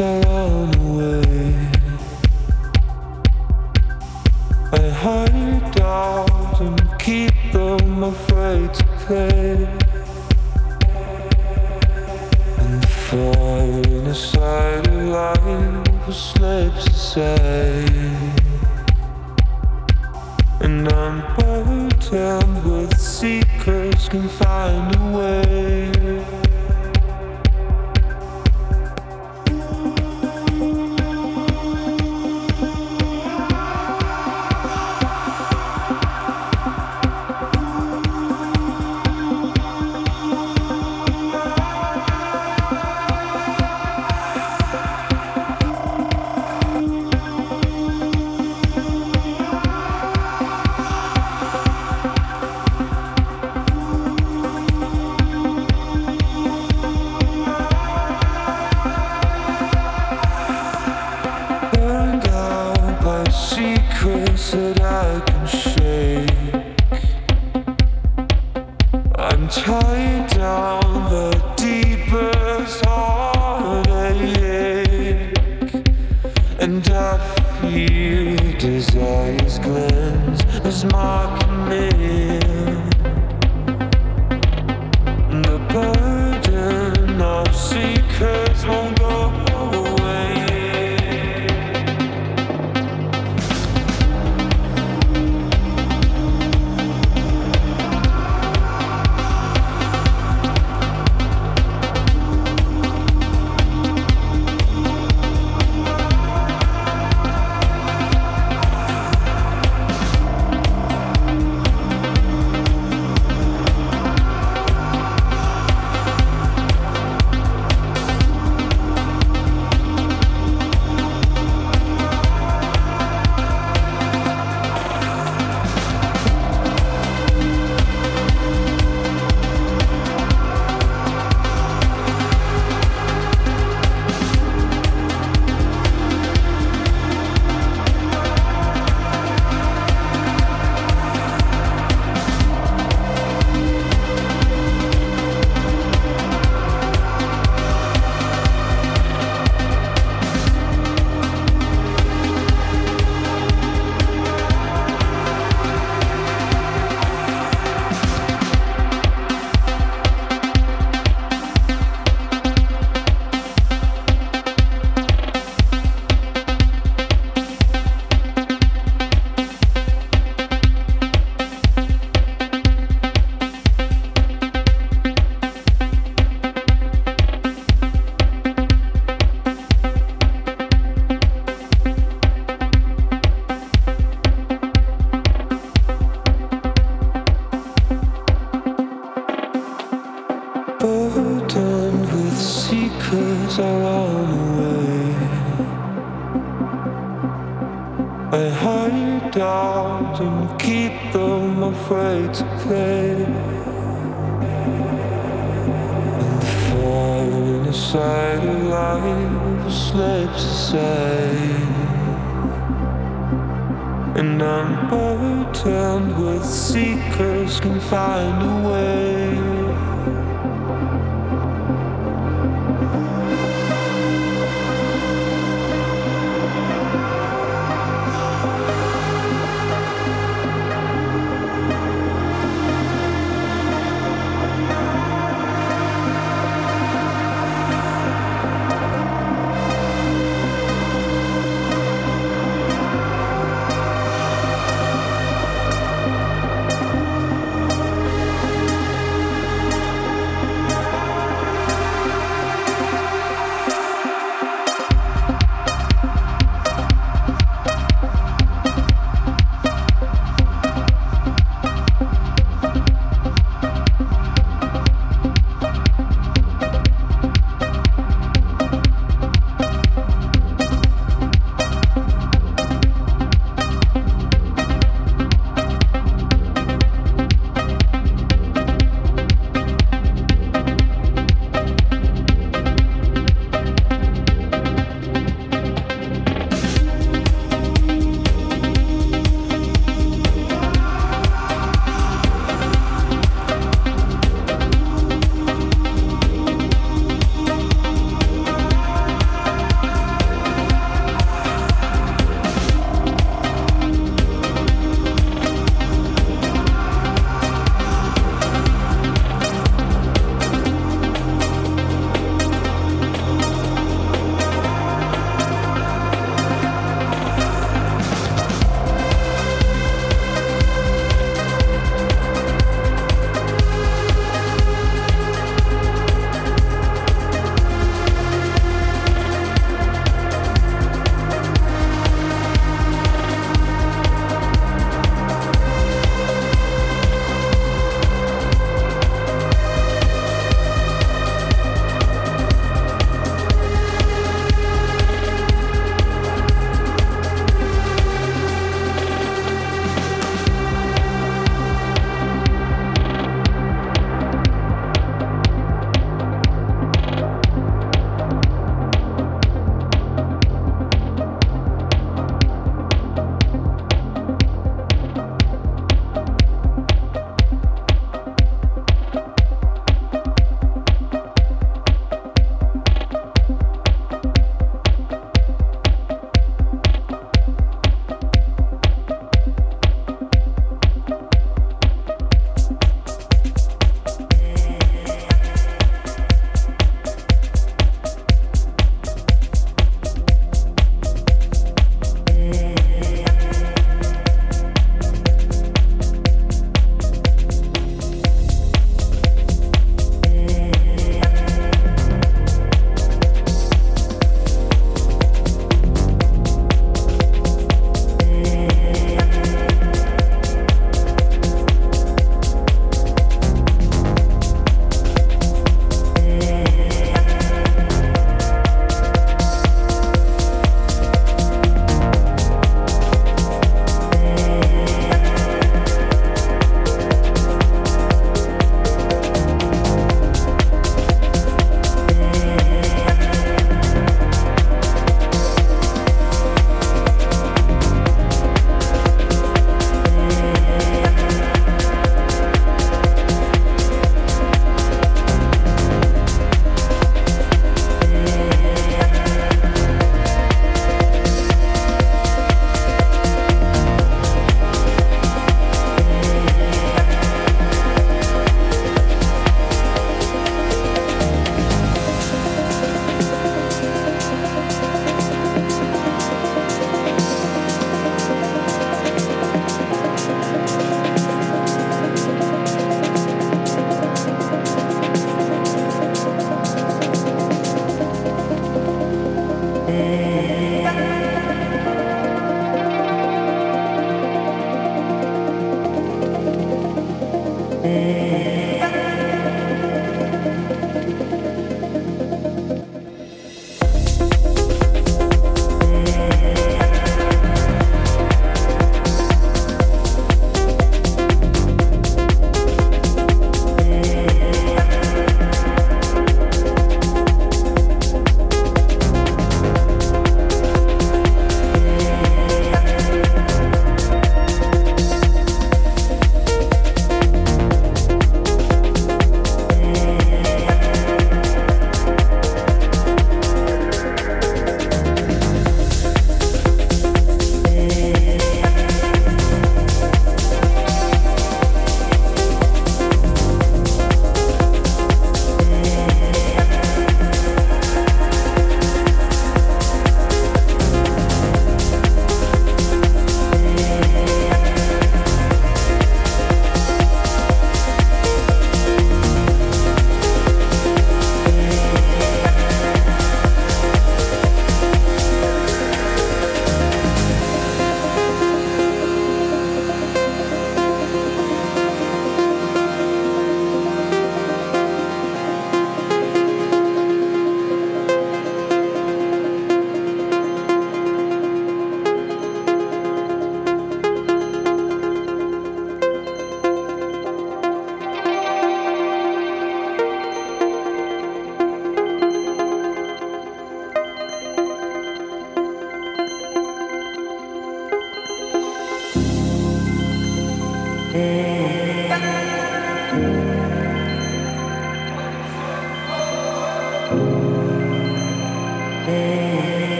I run away. I hide out and keep them afraid to play. And the fire side of life slips aside. And I'm burdened with secrets, can find a way.